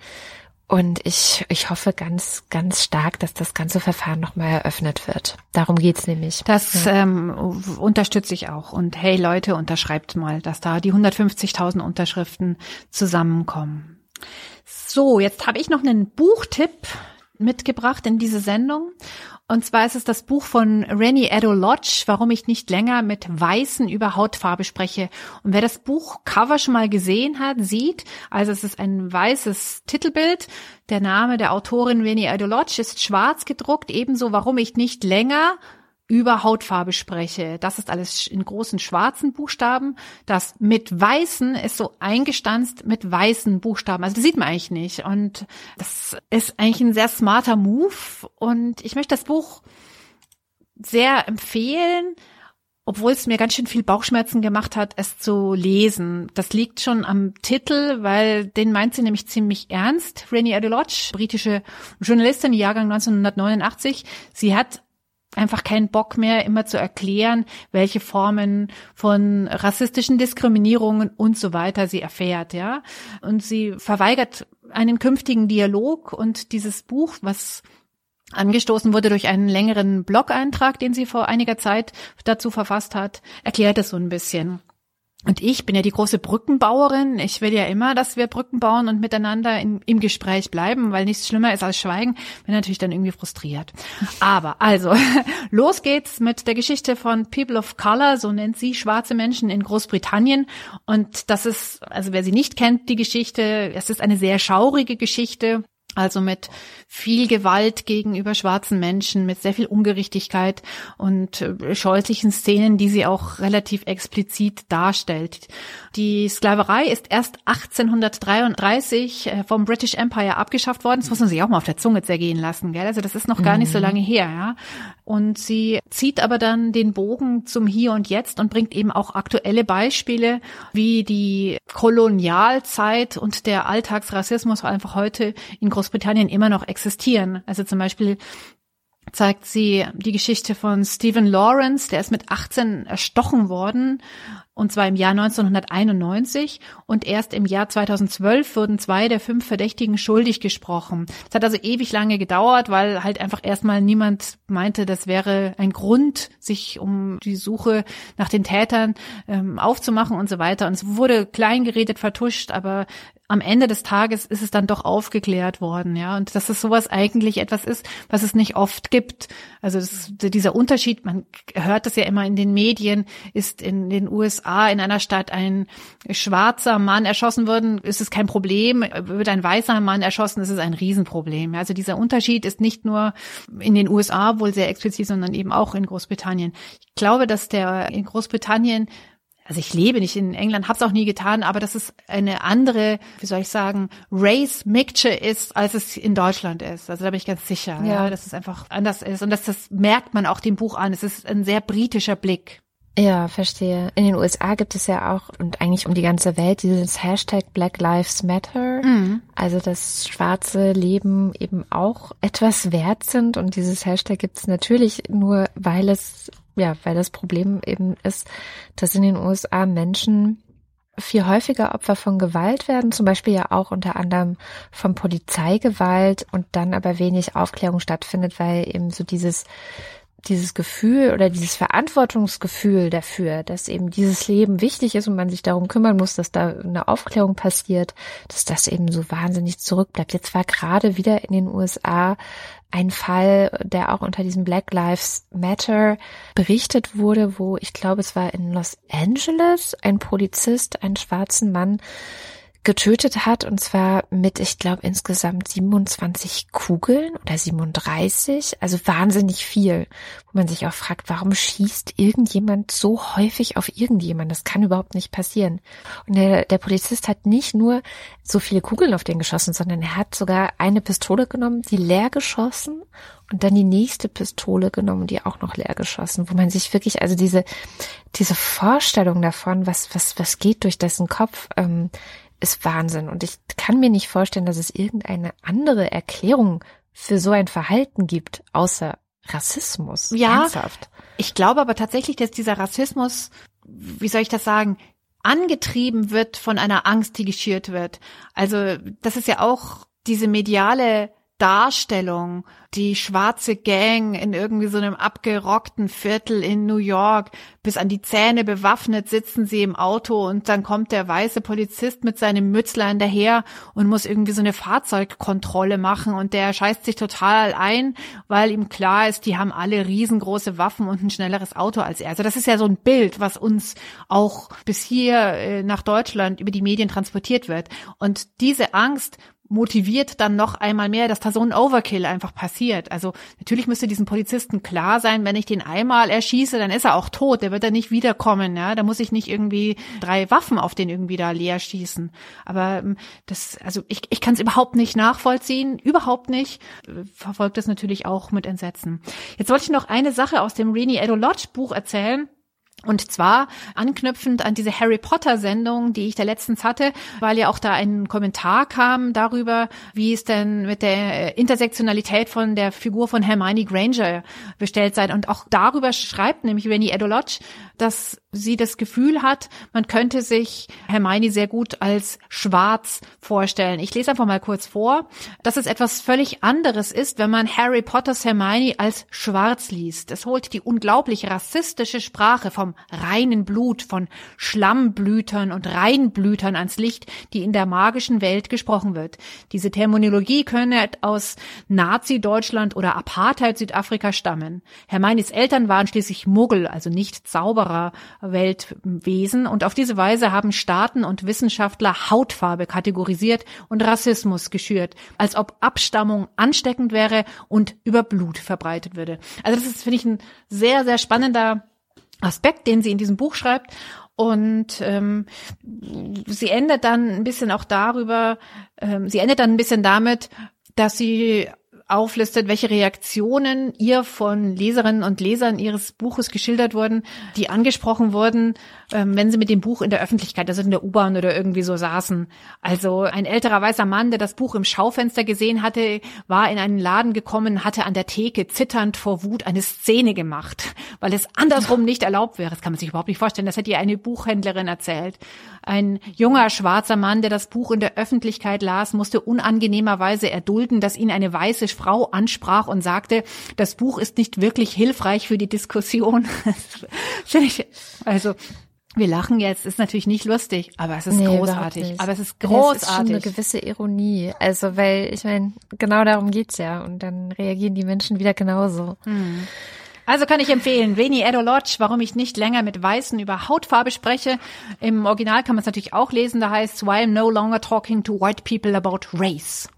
Und ich, ich hoffe ganz, ganz stark, dass das ganze Verfahren nochmal eröffnet wird. Darum geht's nämlich. Das ja. ähm, unterstütze ich auch. Und hey Leute, unterschreibt mal, dass da die 150.000 Unterschriften zusammenkommen. So, jetzt habe ich noch einen Buchtipp mitgebracht in diese Sendung. Und zwar ist es das Buch von Rennie Edo Lodge, warum ich nicht länger mit Weißen über Hautfarbe spreche. Und wer das Buch Cover schon mal gesehen hat, sieht, also es ist ein weißes Titelbild. Der Name der Autorin Rennie Edo Lodge ist schwarz gedruckt, ebenso warum ich nicht länger über Hautfarbe spreche. Das ist alles in großen schwarzen Buchstaben. Das mit weißen ist so eingestanzt mit weißen Buchstaben. Also das sieht man eigentlich nicht. Und das ist eigentlich ein sehr smarter Move. Und ich möchte das Buch sehr empfehlen, obwohl es mir ganz schön viel Bauchschmerzen gemacht hat, es zu lesen. Das liegt schon am Titel, weil den meint sie nämlich ziemlich ernst. Renée Adelodge, britische Journalistin, Jahrgang 1989. Sie hat einfach keinen Bock mehr, immer zu erklären, welche Formen von rassistischen Diskriminierungen und so weiter sie erfährt, ja. Und sie verweigert einen künftigen Dialog und dieses Buch, was angestoßen wurde durch einen längeren Blog-Eintrag, den sie vor einiger Zeit dazu verfasst hat, erklärt es so ein bisschen. Und ich bin ja die große Brückenbauerin. Ich will ja immer, dass wir Brücken bauen und miteinander in, im Gespräch bleiben, weil nichts schlimmer ist als Schweigen. Bin natürlich dann irgendwie frustriert. Aber also, los geht's mit der Geschichte von People of Color, so nennt sie schwarze Menschen in Großbritannien. Und das ist, also wer sie nicht kennt, die Geschichte, es ist eine sehr schaurige Geschichte. Also mit viel Gewalt gegenüber schwarzen Menschen, mit sehr viel Ungerechtigkeit und äh, scheußlichen Szenen, die sie auch relativ explizit darstellt. Die Sklaverei ist erst 1833 äh, vom British Empire abgeschafft worden. Das muss man sich auch mal auf der Zunge zergehen lassen, gell? Also das ist noch gar nicht so mhm. lange her, ja. Und sie zieht aber dann den Bogen zum Hier und Jetzt und bringt eben auch aktuelle Beispiele, wie die Kolonialzeit und der Alltagsrassismus einfach heute in Großbritannien immer noch existieren. Also zum Beispiel zeigt sie die Geschichte von Stephen Lawrence, der ist mit 18 erstochen worden und zwar im Jahr 1991 und erst im Jahr 2012 wurden zwei der fünf Verdächtigen schuldig gesprochen. Es hat also ewig lange gedauert, weil halt einfach erstmal niemand meinte, das wäre ein Grund, sich um die Suche nach den Tätern ähm, aufzumachen und so weiter. Und es wurde klein geredet, vertuscht, aber am Ende des Tages ist es dann doch aufgeklärt worden, ja. Und dass es sowas eigentlich etwas ist, was es nicht oft gibt. Also dieser Unterschied, man hört das ja immer in den Medien, ist in den USA in einer Stadt ein schwarzer Mann erschossen worden, ist es kein Problem. Wird ein weißer Mann erschossen, ist es ein Riesenproblem. Also dieser Unterschied ist nicht nur in den USA wohl sehr explizit, sondern eben auch in Großbritannien. Ich glaube, dass der in Großbritannien also ich lebe nicht in England, habe es auch nie getan, aber dass es eine andere, wie soll ich sagen, Race Mixture ist, als es in Deutschland ist. Also da bin ich ganz sicher, ja, ja dass es einfach anders ist und dass das merkt man auch dem Buch an. Es ist ein sehr britischer Blick. Ja, verstehe. In den USA gibt es ja auch und eigentlich um die ganze Welt dieses Hashtag Black Lives Matter. Mhm. Also dass schwarze Leben eben auch etwas wert sind und dieses Hashtag gibt es natürlich nur, weil es ja, weil das Problem eben ist, dass in den USA Menschen viel häufiger Opfer von Gewalt werden, zum Beispiel ja auch unter anderem von Polizeigewalt und dann aber wenig Aufklärung stattfindet, weil eben so dieses dieses Gefühl oder dieses Verantwortungsgefühl dafür, dass eben dieses Leben wichtig ist und man sich darum kümmern muss, dass da eine Aufklärung passiert, dass das eben so wahnsinnig zurückbleibt. Jetzt war gerade wieder in den USA ein Fall, der auch unter diesem Black Lives Matter berichtet wurde, wo ich glaube, es war in Los Angeles ein Polizist, einen schwarzen Mann, getötet hat und zwar mit, ich glaube, insgesamt 27 Kugeln oder 37, also wahnsinnig viel, wo man sich auch fragt, warum schießt irgendjemand so häufig auf irgendjemand? Das kann überhaupt nicht passieren. Und der, der Polizist hat nicht nur so viele Kugeln auf den geschossen, sondern er hat sogar eine Pistole genommen, die leer geschossen und dann die nächste Pistole genommen, die auch noch leer geschossen, wo man sich wirklich, also diese, diese Vorstellung davon, was, was, was geht durch dessen Kopf, ähm, ist Wahnsinn. Und ich kann mir nicht vorstellen, dass es irgendeine andere Erklärung für so ein Verhalten gibt, außer Rassismus. Ja, Ernsthaft. ich glaube aber tatsächlich, dass dieser Rassismus, wie soll ich das sagen, angetrieben wird von einer Angst, die geschürt wird. Also das ist ja auch diese mediale Darstellung, die schwarze Gang in irgendwie so einem abgerockten Viertel in New York, bis an die Zähne bewaffnet sitzen sie im Auto und dann kommt der weiße Polizist mit seinem Mützlein daher und muss irgendwie so eine Fahrzeugkontrolle machen und der scheißt sich total ein, weil ihm klar ist, die haben alle riesengroße Waffen und ein schnelleres Auto als er. Also das ist ja so ein Bild, was uns auch bis hier äh, nach Deutschland über die Medien transportiert wird. Und diese Angst motiviert dann noch einmal mehr, dass da so ein Overkill einfach passiert. Also natürlich müsste diesem Polizisten klar sein, wenn ich den einmal erschieße, dann ist er auch tot, der wird dann nicht wiederkommen, ja, da muss ich nicht irgendwie drei Waffen auf den irgendwie da leer schießen. Aber ähm, das, also ich, ich kann es überhaupt nicht nachvollziehen, überhaupt nicht, verfolgt das natürlich auch mit Entsetzen. Jetzt wollte ich noch eine Sache aus dem Rennie Edo Lodge Buch erzählen. Und zwar anknüpfend an diese Harry Potter Sendung, die ich da letztens hatte, weil ja auch da ein Kommentar kam darüber, wie es denn mit der Intersektionalität von der Figur von Hermione Granger bestellt sei. Und auch darüber schreibt nämlich Rennie Edolodge, dass sie das Gefühl hat, man könnte sich Hermione sehr gut als schwarz vorstellen. Ich lese einfach mal kurz vor, dass es etwas völlig anderes ist, wenn man Harry Potters Hermione als schwarz liest. Es holt die unglaublich rassistische Sprache vom reinen Blut, von Schlammblütern und Reinblütern ans Licht, die in der magischen Welt gesprochen wird. Diese Terminologie könne aus Nazi-Deutschland oder Apartheid-Südafrika stammen. Hermiones Eltern waren schließlich Muggel, also nicht Weltwesen. Und auf diese Weise haben Staaten und Wissenschaftler Hautfarbe kategorisiert und Rassismus geschürt, als ob Abstammung ansteckend wäre und über Blut verbreitet würde. Also das ist, finde ich, ein sehr, sehr spannender Aspekt, den sie in diesem Buch schreibt. Und ähm, sie endet dann ein bisschen auch darüber, ähm, sie endet dann ein bisschen damit, dass sie auflistet, welche Reaktionen ihr von Leserinnen und Lesern ihres Buches geschildert wurden, die angesprochen wurden, ähm, wenn sie mit dem Buch in der Öffentlichkeit, also in der U-Bahn oder irgendwie so saßen. Also ein älterer weißer Mann, der das Buch im Schaufenster gesehen hatte, war in einen Laden gekommen, hatte an der Theke zitternd vor Wut eine Szene gemacht, weil es andersrum nicht erlaubt wäre. Das kann man sich überhaupt nicht vorstellen. Das hätte ihr eine Buchhändlerin erzählt. Ein junger schwarzer Mann, der das Buch in der Öffentlichkeit las, musste unangenehmerweise erdulden, dass ihn eine weiße Frau ansprach und sagte, das Buch ist nicht wirklich hilfreich für die Diskussion. also wir lachen jetzt, ist natürlich nicht lustig, aber es ist nee, großartig. Aber es ist großartig. Es ist schon eine gewisse Ironie. Also, weil ich meine, genau darum geht's ja. Und dann reagieren die Menschen wieder genauso. Hm. Also kann ich empfehlen, Veni Edo Lodge, warum ich nicht länger mit Weißen über Hautfarbe spreche. Im Original kann man es natürlich auch lesen, da heißt es, Why I'm no longer talking to white people about race.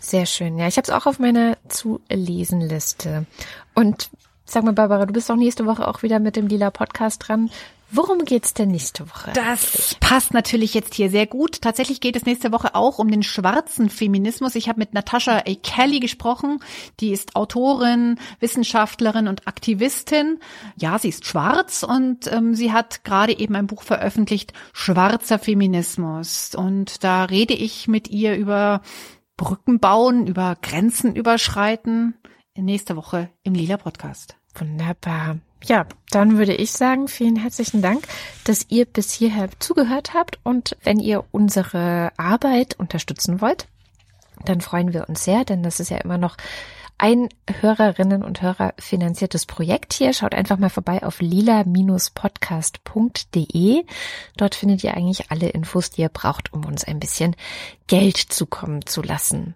Sehr schön, ja. Ich habe es auch auf meiner Zu-Lesen-Liste. Und sag mal, Barbara, du bist doch nächste Woche auch wieder mit dem Lila Podcast dran. Worum geht's denn nächste Woche? Das passt natürlich jetzt hier sehr gut. Tatsächlich geht es nächste Woche auch um den schwarzen Feminismus. Ich habe mit Natasha A. Kelly gesprochen. Die ist Autorin, Wissenschaftlerin und Aktivistin. Ja, sie ist schwarz und ähm, sie hat gerade eben ein Buch veröffentlicht, Schwarzer Feminismus. Und da rede ich mit ihr über Brücken bauen, über Grenzen überschreiten. Nächste Woche im Lila Podcast. Wunderbar. Ja, dann würde ich sagen, vielen herzlichen Dank, dass ihr bis hierher zugehört habt. Und wenn ihr unsere Arbeit unterstützen wollt, dann freuen wir uns sehr, denn das ist ja immer noch ein Hörerinnen und Hörer finanziertes Projekt hier. Schaut einfach mal vorbei auf lila-podcast.de. Dort findet ihr eigentlich alle Infos, die ihr braucht, um uns ein bisschen Geld zukommen zu lassen.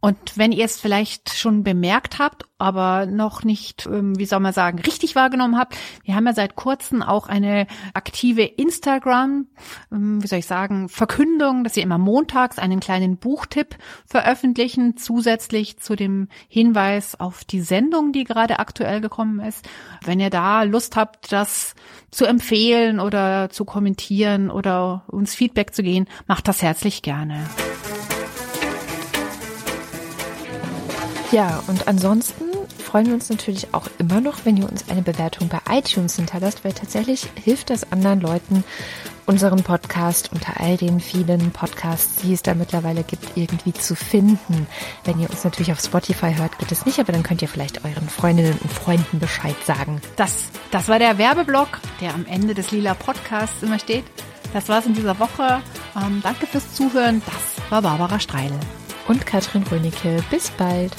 Und wenn ihr es vielleicht schon bemerkt habt, aber noch nicht, ähm, wie soll man sagen, richtig wahrgenommen habt, wir haben ja seit kurzem auch eine aktive Instagram, ähm, wie soll ich sagen, Verkündung, dass wir immer montags einen kleinen Buchtipp veröffentlichen, zusätzlich zu dem Hinweis auf die Sendung, die gerade aktuell gekommen ist. Wenn ihr da Lust habt, das zu empfehlen oder zu kommentieren oder uns Feedback zu gehen, macht das herzlich gerne. Ja, und ansonsten freuen wir uns natürlich auch immer noch, wenn ihr uns eine Bewertung bei iTunes hinterlasst, weil tatsächlich hilft das anderen Leuten, unseren Podcast unter all den vielen Podcasts, die es da mittlerweile gibt, irgendwie zu finden. Wenn ihr uns natürlich auf Spotify hört, geht es nicht, aber dann könnt ihr vielleicht euren Freundinnen und Freunden Bescheid sagen. Das, das war der Werbeblock, der am Ende des Lila Podcasts immer steht. Das war's in dieser Woche. Ähm, danke fürs Zuhören. Das war Barbara Streile und Katrin Rönecke. Bis bald.